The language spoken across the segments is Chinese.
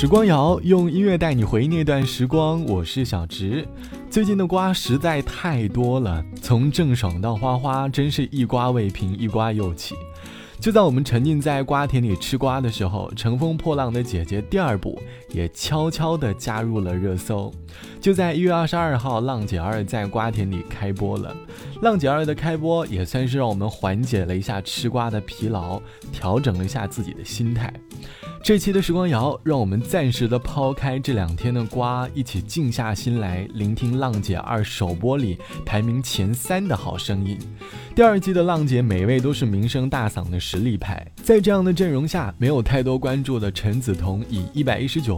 时光谣用音乐带你回忆那段时光，我是小植。最近的瓜实在太多了，从郑爽到花花，真是一瓜未平一瓜又起。就在我们沉浸在瓜田里吃瓜的时候，《乘风破浪的姐姐》第二部也悄悄地加入了热搜。就在一月二十二号，《浪姐二》在瓜田里开播了。《浪姐二》的开播也算是让我们缓解了一下吃瓜的疲劳，调整了一下自己的心态。这期的时光谣，让我们暂时的抛开这两天的瓜，一起静下心来聆听《浪姐二》首播里排名前三的好声音。第二季的浪姐每位都是名声大嗓的实力派，在这样的阵容下，没有太多关注的陈梓彤以一百一十九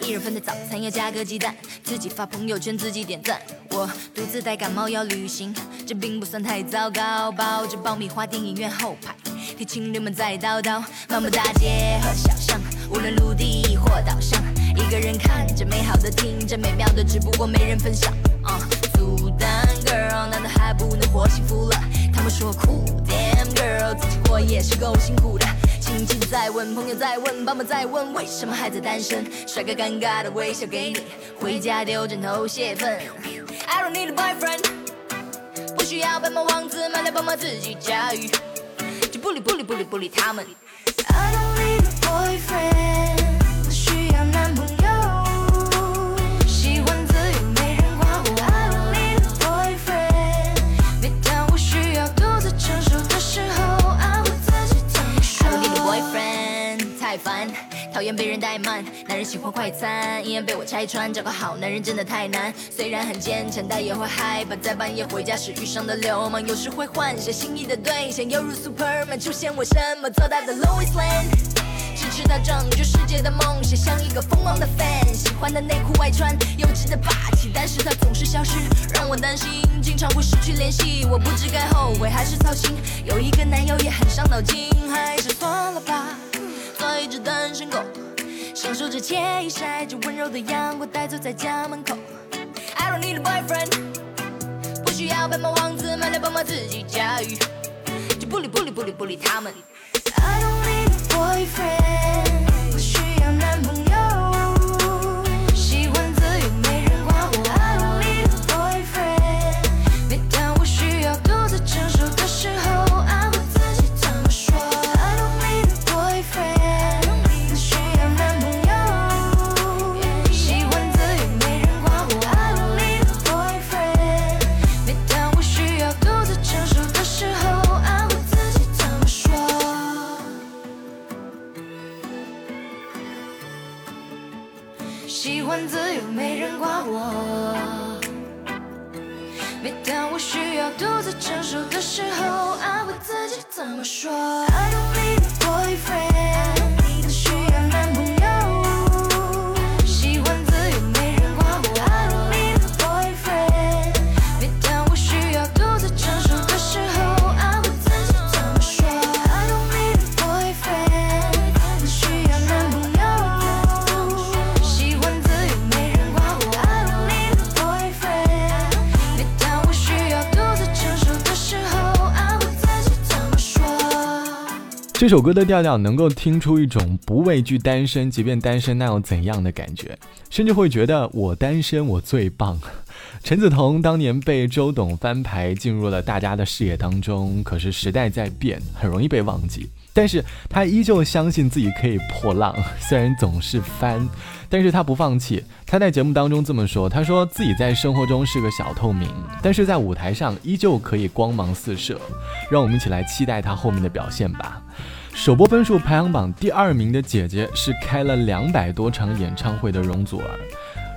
一人份的早餐要加个鸡蛋，自己发朋友圈自己点赞。我独自带感冒要旅行，这并不算太糟糕。抱着爆米花，电影院后排，听情侣们在叨叨。漫步大街和小巷，无论陆地或岛上，一个人看着美好的，听着美妙的，只不过没人分享。啊，孤单 girl 难道还不能活幸福了？他们说酷，damn girl 自己活也是够辛苦的。亲戚在问，朋友在问，爸妈在问，为什么还在单身？帅哥尴尬的微笑给你，回家丢枕头泄愤。I don't need a boyfriend，不需要白马王子，买了宝马自己驾驭，就不理不理不理不理他们。I don't need a boyfriend，讨厌被人怠慢，男人喜欢快餐，一眼被我拆穿。找个好男人真的太难，虽然很坚强，但也会害怕在半夜回家时遇上的流氓。有时会幻想心仪的对象犹如 Superman 出现，我什么做到的 Louis Lane？支持他拯救世界的梦想，像一个疯狂的 fan。喜欢的内裤外穿，幼稚的霸气，但是他总是消失，让我担心，经常会失去联系。我不知该后悔还是操心，有一个男友也很伤脑筋，还是算了吧。只单身狗，享受着惬意，晒着温柔的阳光，呆坐在家门口。I don't need a boyfriend，不需要白马王子，买了宝马自己驾驭，就不理不理不理不理他们。I don't need a boyfriend。自由没人管我。每当我需要独自承受的时候安慰自己怎么说？这首歌的调调能够听出一种不畏惧单身，即便单身那又怎样的感觉，甚至会觉得我单身我最棒。陈梓彤当年被周董翻牌进入了大家的视野当中，可是时代在变，很容易被忘记。但是他依旧相信自己可以破浪，虽然总是翻，但是他不放弃。他在节目当中这么说，他说自己在生活中是个小透明，但是在舞台上依旧可以光芒四射。让我们一起来期待他后面的表现吧。首播分数排行榜第二名的姐姐是开了两百多场演唱会的容祖儿。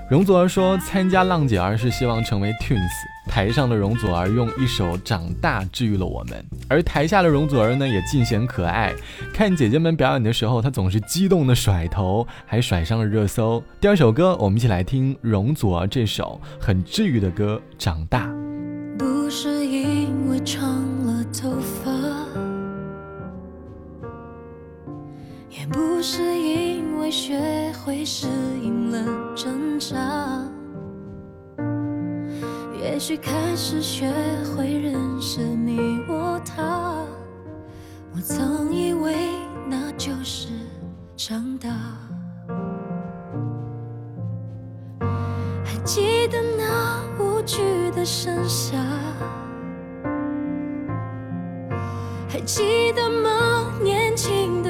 容祖儿说，参加浪姐儿是希望成为 Twins。台上的容祖儿用一首《长大》治愈了我们，而台下的容祖儿呢也尽显可爱。看姐姐们表演的时候，她总是激动的甩头，还甩上了热搜。第二首歌，我们一起来听容祖儿这首很治愈的歌《长大》。不是因为长了头发，也不是因为学会适应了挣扎。也许开始学会认识你我他，我曾以为那就是长大。还记得那无惧的盛夏，还记得吗？年轻的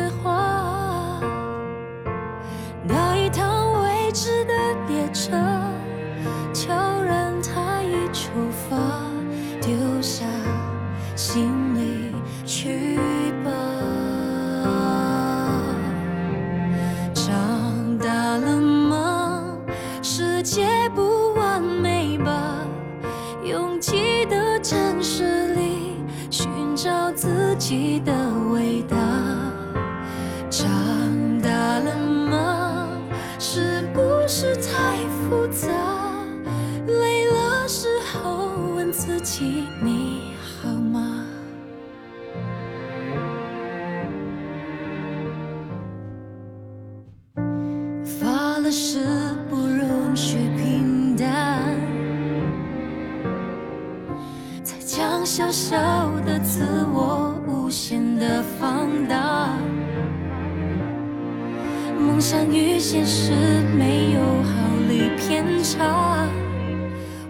与现实没有毫厘偏差，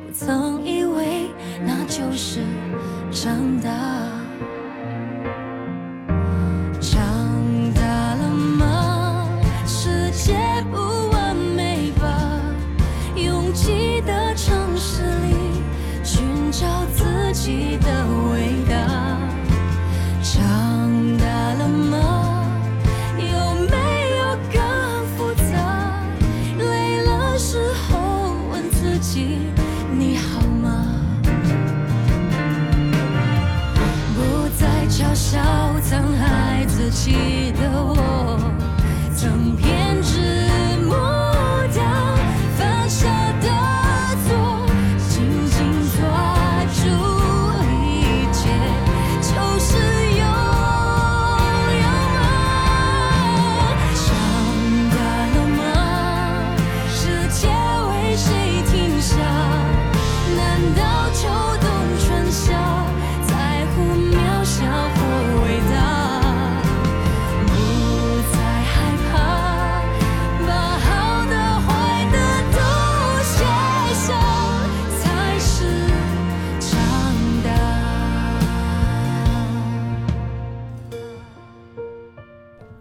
我曾以为。那就是长大。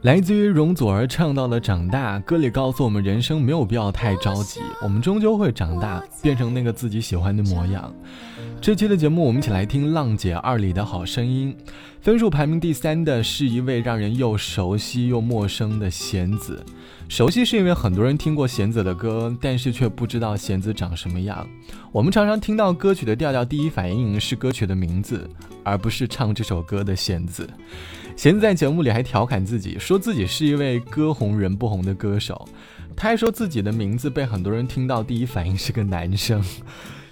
来自于容祖儿唱到了“长大”，歌里告诉我们，人生没有必要太着急，我们终究会长大，变成那个自己喜欢的模样。这期的节目，我们一起来听《浪姐二》里的好声音。分数排名第三的是一位让人又熟悉又陌生的弦子。熟悉是因为很多人听过弦子的歌，但是却不知道弦子长什么样。我们常常听到歌曲的调调，第一反应是歌曲的名字，而不是唱这首歌的弦子。弦子在节目里还调侃自己，说自己是一位歌红人不红的歌手。他还说自己的名字被很多人听到，第一反应是个男生。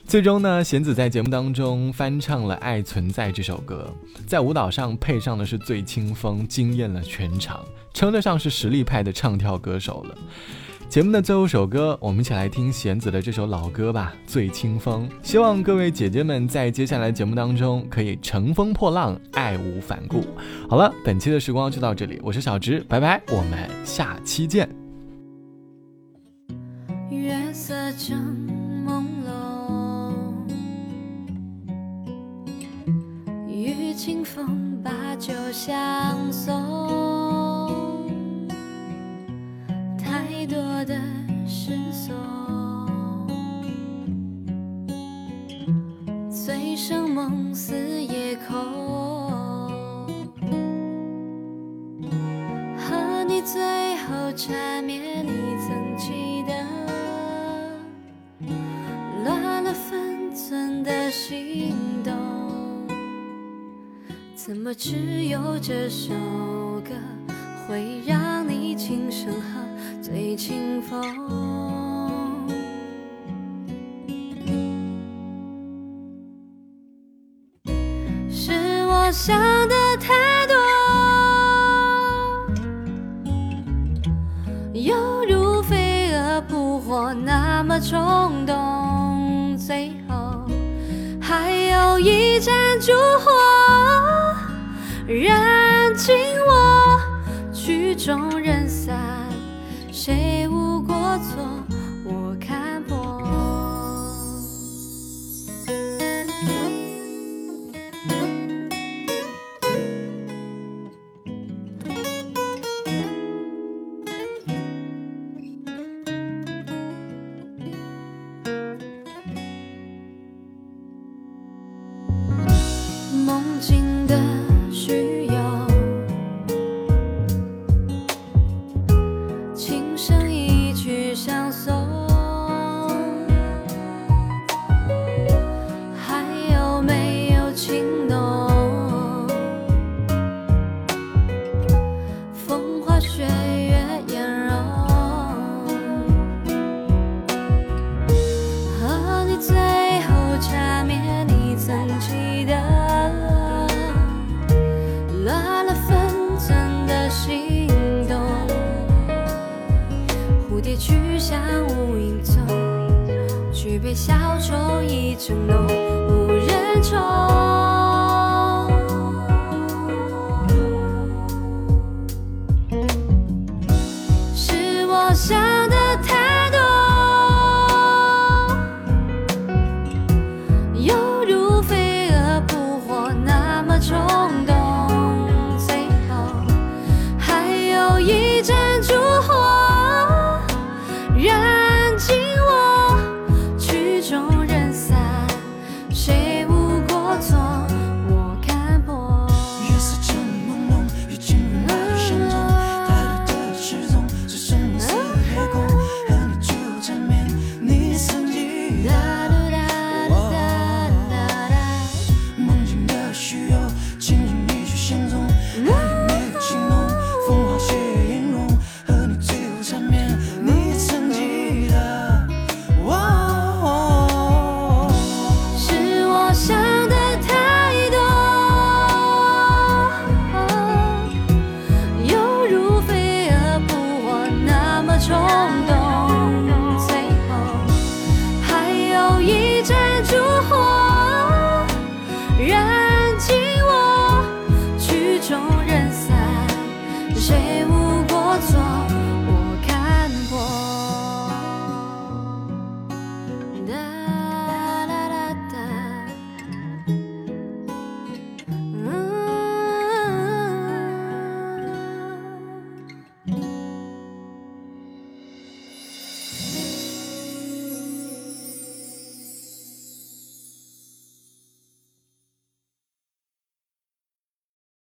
最终呢，弦子在节目当中翻唱了《爱存在》这首歌，在舞蹈上配上的是最清风，惊艳了全场，称得上是实力派的唱跳歌手了。节目的最后首歌，我们一起来听弦子的这首老歌吧，《醉清风》。希望各位姐姐们在接下来节目当中可以乘风破浪，爱无反顾。好了，本期的时光就到这里，我是小直，拜拜，我们下期见。月色正清风把酒相送，太多的失措，怎么只有这首歌会让你轻声和醉清风？是我想的太多，犹如飞蛾扑火那么冲动，最后还有一盏烛火燃尽我，曲终人散，谁无过错？举杯消愁已成浓，无人宠。